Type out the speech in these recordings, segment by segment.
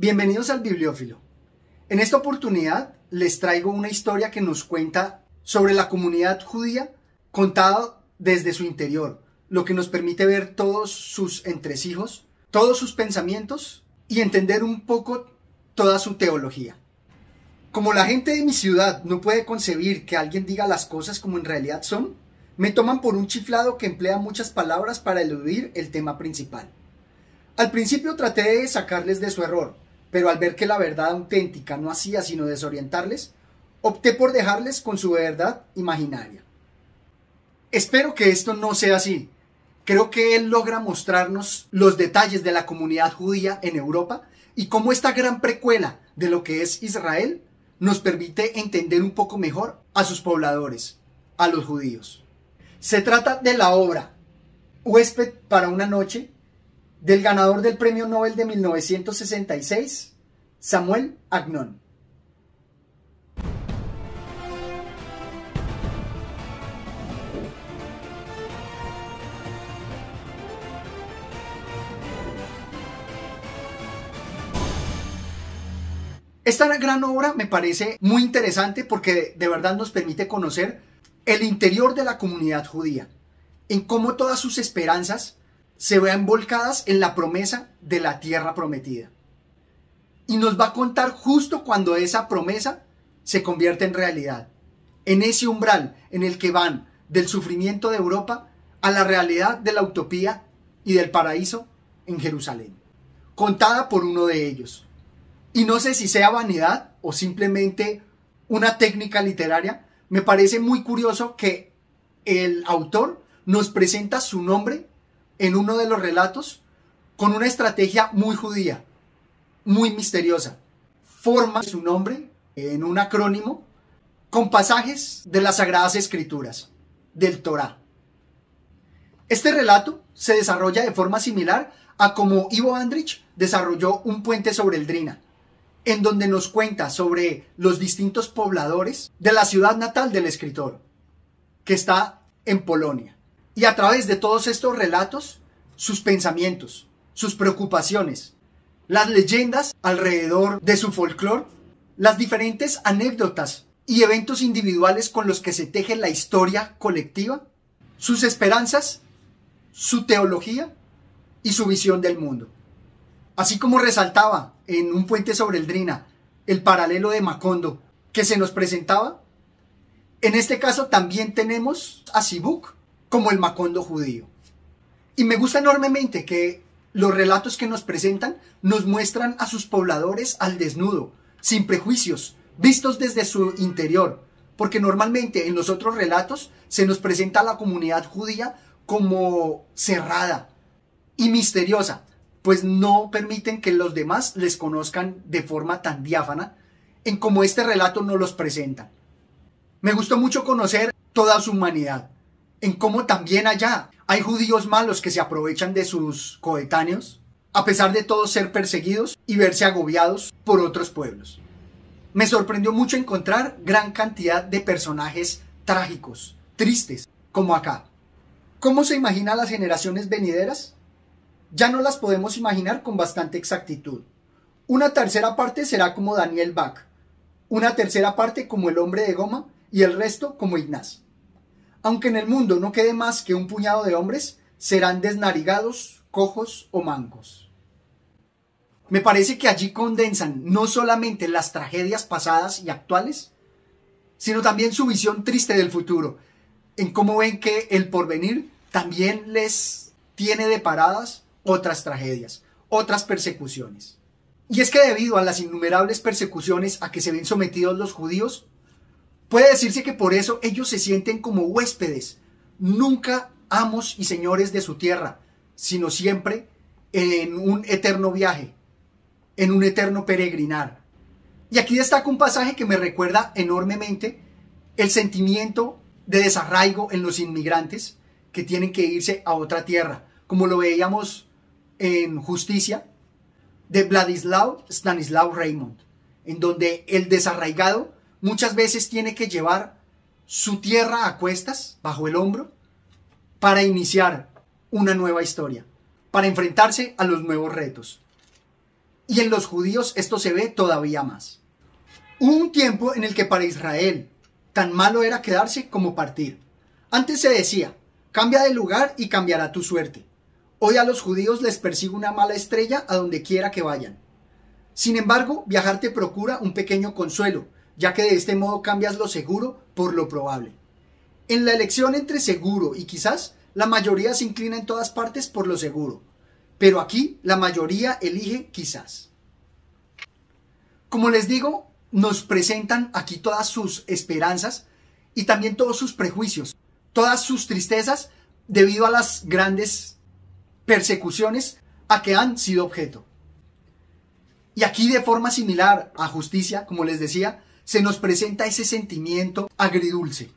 Bienvenidos al Bibliófilo. En esta oportunidad les traigo una historia que nos cuenta sobre la comunidad judía contada desde su interior, lo que nos permite ver todos sus entresijos, todos sus pensamientos y entender un poco toda su teología. Como la gente de mi ciudad no puede concebir que alguien diga las cosas como en realidad son, me toman por un chiflado que emplea muchas palabras para eludir el tema principal. Al principio traté de sacarles de su error, pero al ver que la verdad auténtica no hacía sino desorientarles, opté por dejarles con su verdad imaginaria. Espero que esto no sea así. Creo que él logra mostrarnos los detalles de la comunidad judía en Europa y cómo esta gran precuela de lo que es Israel nos permite entender un poco mejor a sus pobladores, a los judíos. Se trata de la obra Huésped para una noche del ganador del Premio Nobel de 1966, Samuel Agnon. Esta gran obra me parece muy interesante porque de verdad nos permite conocer el interior de la comunidad judía, en cómo todas sus esperanzas se vean volcadas en la promesa de la tierra prometida. Y nos va a contar justo cuando esa promesa se convierte en realidad, en ese umbral en el que van del sufrimiento de Europa a la realidad de la utopía y del paraíso en Jerusalén, contada por uno de ellos, y no sé si sea vanidad o simplemente una técnica literaria, me parece muy curioso que el autor nos presenta su nombre en uno de los relatos con una estrategia muy judía, muy misteriosa. Forma su nombre en un acrónimo con pasajes de las Sagradas Escrituras, del Torá. Este relato se desarrolla de forma similar a como Ivo Andrich desarrolló un puente sobre el Drina, en donde nos cuenta sobre los distintos pobladores de la ciudad natal del escritor, que está en Polonia. Y a través de todos estos relatos, sus pensamientos, sus preocupaciones, las leyendas alrededor de su folclore, las diferentes anécdotas y eventos individuales con los que se teje la historia colectiva, sus esperanzas, su teología y su visión del mundo. Así como resaltaba en un puente sobre el Drina el paralelo de Macondo que se nos presentaba, en este caso también tenemos a Sibuk como el Macondo judío. Y me gusta enormemente que los relatos que nos presentan nos muestran a sus pobladores al desnudo, sin prejuicios, vistos desde su interior, porque normalmente en los otros relatos se nos presenta a la comunidad judía como cerrada y misteriosa, pues no permiten que los demás les conozcan de forma tan diáfana en como este relato nos los presenta. Me gustó mucho conocer toda su humanidad, en cómo también allá hay judíos malos que se aprovechan de sus coetáneos, a pesar de todos ser perseguidos y verse agobiados por otros pueblos. Me sorprendió mucho encontrar gran cantidad de personajes trágicos, tristes, como acá. ¿Cómo se imagina las generaciones venideras? ya no las podemos imaginar con bastante exactitud. Una tercera parte será como Daniel Bach, una tercera parte como el hombre de goma y el resto como Ignaz. Aunque en el mundo no quede más que un puñado de hombres, serán desnarigados, cojos o mancos. Me parece que allí condensan no solamente las tragedias pasadas y actuales, sino también su visión triste del futuro, en cómo ven que el porvenir también les tiene deparadas otras tragedias, otras persecuciones. Y es que debido a las innumerables persecuciones a que se ven sometidos los judíos, puede decirse que por eso ellos se sienten como huéspedes, nunca amos y señores de su tierra, sino siempre en un eterno viaje, en un eterno peregrinar. Y aquí destaca un pasaje que me recuerda enormemente el sentimiento de desarraigo en los inmigrantes que tienen que irse a otra tierra, como lo veíamos en Justicia de Vladislav Stanislav Raymond, en donde el desarraigado muchas veces tiene que llevar su tierra a cuestas, bajo el hombro, para iniciar una nueva historia, para enfrentarse a los nuevos retos. y en los judíos esto se ve todavía más. Hubo un tiempo en el que para Israel tan malo era quedarse como partir. Antes se decía, cambia de lugar y cambiará tu suerte. Hoy a los judíos les persigue una mala estrella a donde quiera que vayan. Sin embargo, viajar te procura un pequeño consuelo, ya que de este modo cambias lo seguro por lo probable. En la elección entre seguro y quizás, la mayoría se inclina en todas partes por lo seguro, pero aquí la mayoría elige quizás. Como les digo, nos presentan aquí todas sus esperanzas y también todos sus prejuicios, todas sus tristezas debido a las grandes persecuciones a que han sido objeto. Y aquí de forma similar a justicia, como les decía, se nos presenta ese sentimiento agridulce.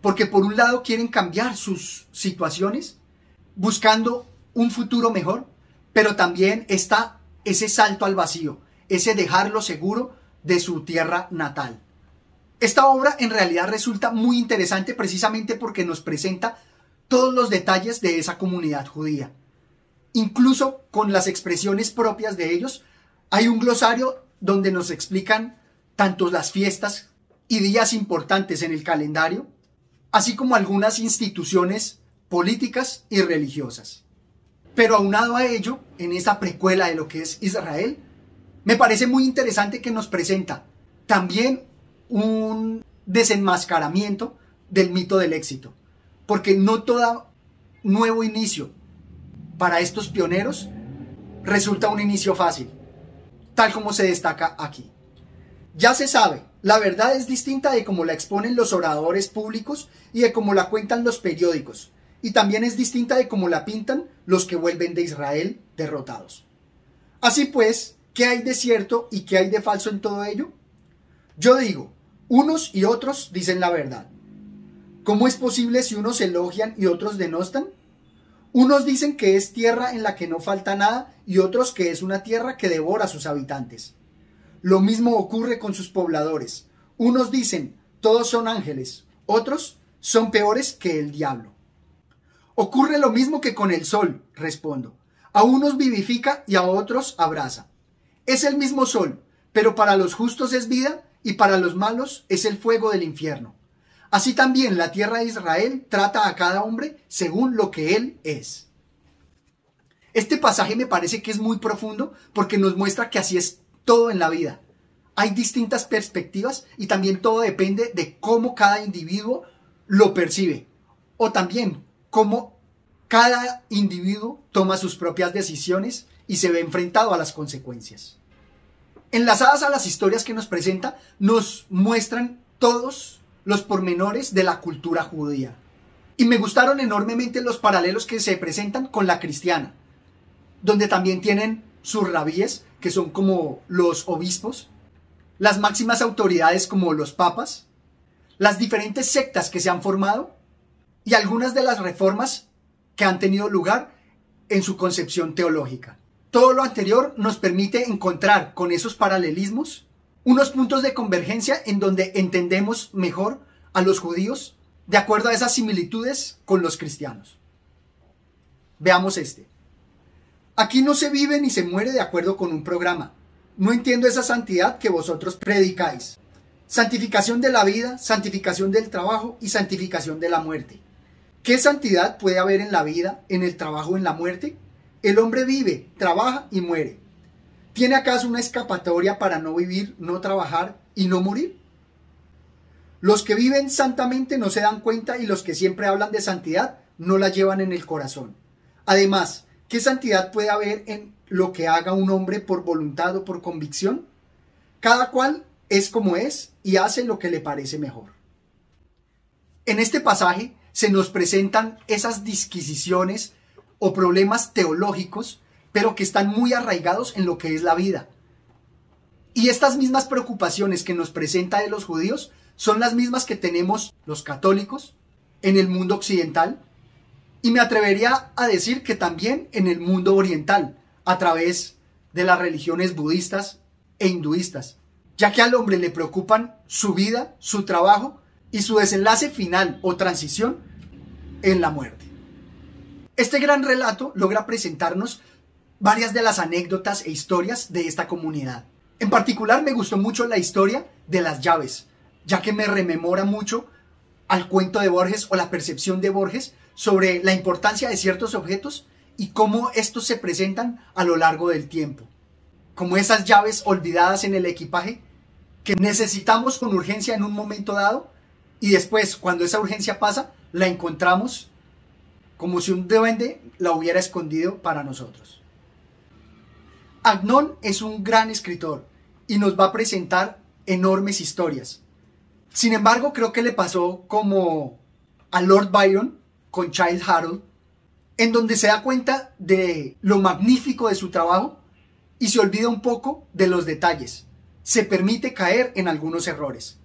Porque por un lado quieren cambiar sus situaciones, buscando un futuro mejor, pero también está ese salto al vacío, ese dejarlo seguro de su tierra natal. Esta obra en realidad resulta muy interesante precisamente porque nos presenta todos los detalles de esa comunidad judía incluso con las expresiones propias de ellos, hay un glosario donde nos explican tanto las fiestas y días importantes en el calendario, así como algunas instituciones políticas y religiosas. Pero aunado a ello, en esta precuela de lo que es Israel, me parece muy interesante que nos presenta también un desenmascaramiento del mito del éxito, porque no todo nuevo inicio para estos pioneros resulta un inicio fácil, tal como se destaca aquí. Ya se sabe, la verdad es distinta de cómo la exponen los oradores públicos y de cómo la cuentan los periódicos, y también es distinta de cómo la pintan los que vuelven de Israel derrotados. Así pues, ¿qué hay de cierto y qué hay de falso en todo ello? Yo digo, unos y otros dicen la verdad. ¿Cómo es posible si unos elogian y otros denostan? Unos dicen que es tierra en la que no falta nada y otros que es una tierra que devora a sus habitantes. Lo mismo ocurre con sus pobladores. Unos dicen, todos son ángeles, otros son peores que el diablo. Ocurre lo mismo que con el sol, respondo. A unos vivifica y a otros abraza. Es el mismo sol, pero para los justos es vida y para los malos es el fuego del infierno. Así también la tierra de Israel trata a cada hombre según lo que él es. Este pasaje me parece que es muy profundo porque nos muestra que así es todo en la vida. Hay distintas perspectivas y también todo depende de cómo cada individuo lo percibe o también cómo cada individuo toma sus propias decisiones y se ve enfrentado a las consecuencias. Enlazadas a las historias que nos presenta, nos muestran todos los pormenores de la cultura judía. Y me gustaron enormemente los paralelos que se presentan con la cristiana, donde también tienen sus rabíes, que son como los obispos, las máximas autoridades como los papas, las diferentes sectas que se han formado y algunas de las reformas que han tenido lugar en su concepción teológica. Todo lo anterior nos permite encontrar con esos paralelismos unos puntos de convergencia en donde entendemos mejor a los judíos de acuerdo a esas similitudes con los cristianos. Veamos este. Aquí no se vive ni se muere de acuerdo con un programa. No entiendo esa santidad que vosotros predicáis. Santificación de la vida, santificación del trabajo y santificación de la muerte. ¿Qué santidad puede haber en la vida, en el trabajo, en la muerte? El hombre vive, trabaja y muere. ¿Tiene acaso una escapatoria para no vivir, no trabajar y no morir? Los que viven santamente no se dan cuenta y los que siempre hablan de santidad no la llevan en el corazón. Además, ¿qué santidad puede haber en lo que haga un hombre por voluntad o por convicción? Cada cual es como es y hace lo que le parece mejor. En este pasaje se nos presentan esas disquisiciones o problemas teológicos pero que están muy arraigados en lo que es la vida. Y estas mismas preocupaciones que nos presenta de los judíos son las mismas que tenemos los católicos en el mundo occidental y me atrevería a decir que también en el mundo oriental a través de las religiones budistas e hinduistas, ya que al hombre le preocupan su vida, su trabajo y su desenlace final o transición en la muerte. Este gran relato logra presentarnos varias de las anécdotas e historias de esta comunidad. En particular me gustó mucho la historia de las llaves, ya que me rememora mucho al cuento de Borges o la percepción de Borges sobre la importancia de ciertos objetos y cómo estos se presentan a lo largo del tiempo. Como esas llaves olvidadas en el equipaje que necesitamos con urgencia en un momento dado y después cuando esa urgencia pasa la encontramos como si un duende la hubiera escondido para nosotros. Agnon es un gran escritor y nos va a presentar enormes historias. Sin embargo, creo que le pasó como a Lord Byron con Child Harold, en donde se da cuenta de lo magnífico de su trabajo y se olvida un poco de los detalles. Se permite caer en algunos errores.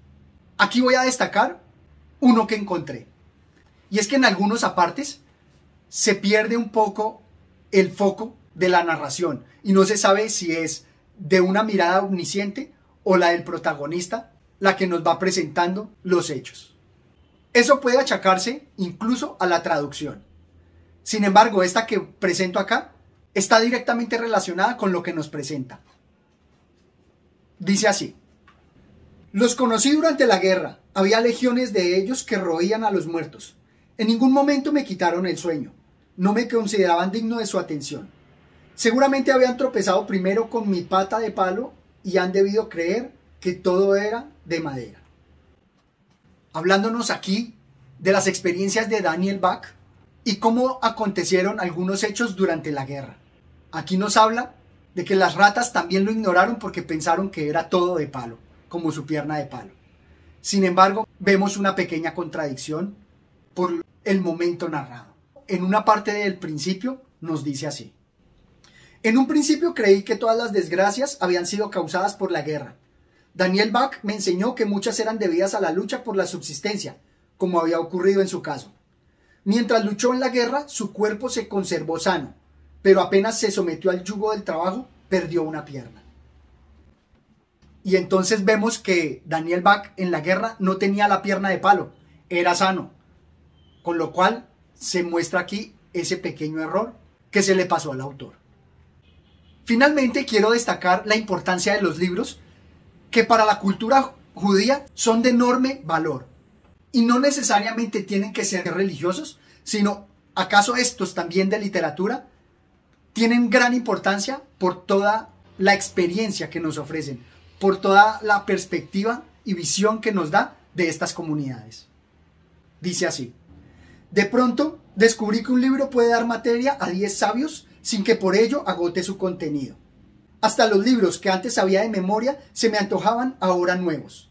Aquí voy a destacar uno que encontré. Y es que en algunos apartes se pierde un poco el foco de la narración y no se sabe si es de una mirada omnisciente o la del protagonista la que nos va presentando los hechos. Eso puede achacarse incluso a la traducción. Sin embargo, esta que presento acá está directamente relacionada con lo que nos presenta. Dice así. Los conocí durante la guerra. Había legiones de ellos que roían a los muertos. En ningún momento me quitaron el sueño. No me consideraban digno de su atención. Seguramente habían tropezado primero con mi pata de palo y han debido creer que todo era de madera. Hablándonos aquí de las experiencias de Daniel Bach y cómo acontecieron algunos hechos durante la guerra. Aquí nos habla de que las ratas también lo ignoraron porque pensaron que era todo de palo, como su pierna de palo. Sin embargo, vemos una pequeña contradicción por el momento narrado. En una parte del principio nos dice así. En un principio creí que todas las desgracias habían sido causadas por la guerra. Daniel Bach me enseñó que muchas eran debidas a la lucha por la subsistencia, como había ocurrido en su caso. Mientras luchó en la guerra, su cuerpo se conservó sano, pero apenas se sometió al yugo del trabajo, perdió una pierna. Y entonces vemos que Daniel Bach en la guerra no tenía la pierna de palo, era sano. Con lo cual se muestra aquí ese pequeño error que se le pasó al autor. Finalmente quiero destacar la importancia de los libros que para la cultura judía son de enorme valor. Y no necesariamente tienen que ser religiosos, sino acaso estos también de literatura tienen gran importancia por toda la experiencia que nos ofrecen, por toda la perspectiva y visión que nos da de estas comunidades. Dice así, de pronto descubrí que un libro puede dar materia a 10 sabios sin que por ello agote su contenido. Hasta los libros que antes sabía de memoria se me antojaban ahora nuevos.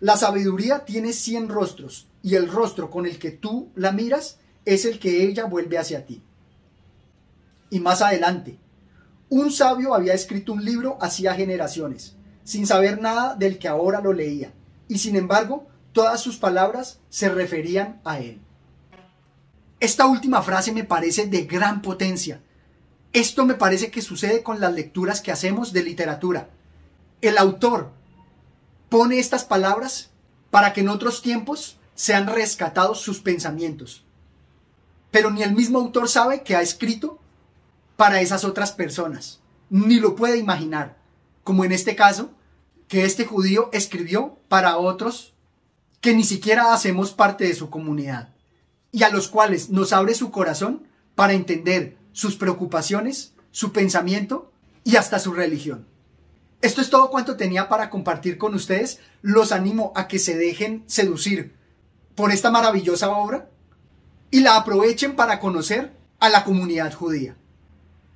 La sabiduría tiene cien rostros, y el rostro con el que tú la miras es el que ella vuelve hacia ti. Y más adelante, un sabio había escrito un libro hacía generaciones, sin saber nada del que ahora lo leía, y sin embargo, todas sus palabras se referían a él. Esta última frase me parece de gran potencia, esto me parece que sucede con las lecturas que hacemos de literatura. El autor pone estas palabras para que en otros tiempos sean rescatados sus pensamientos. Pero ni el mismo autor sabe que ha escrito para esas otras personas, ni lo puede imaginar, como en este caso, que este judío escribió para otros que ni siquiera hacemos parte de su comunidad, y a los cuales nos abre su corazón para entender sus preocupaciones, su pensamiento y hasta su religión. Esto es todo cuanto tenía para compartir con ustedes. Los animo a que se dejen seducir por esta maravillosa obra y la aprovechen para conocer a la comunidad judía.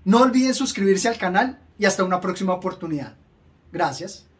No olviden suscribirse al canal y hasta una próxima oportunidad. Gracias.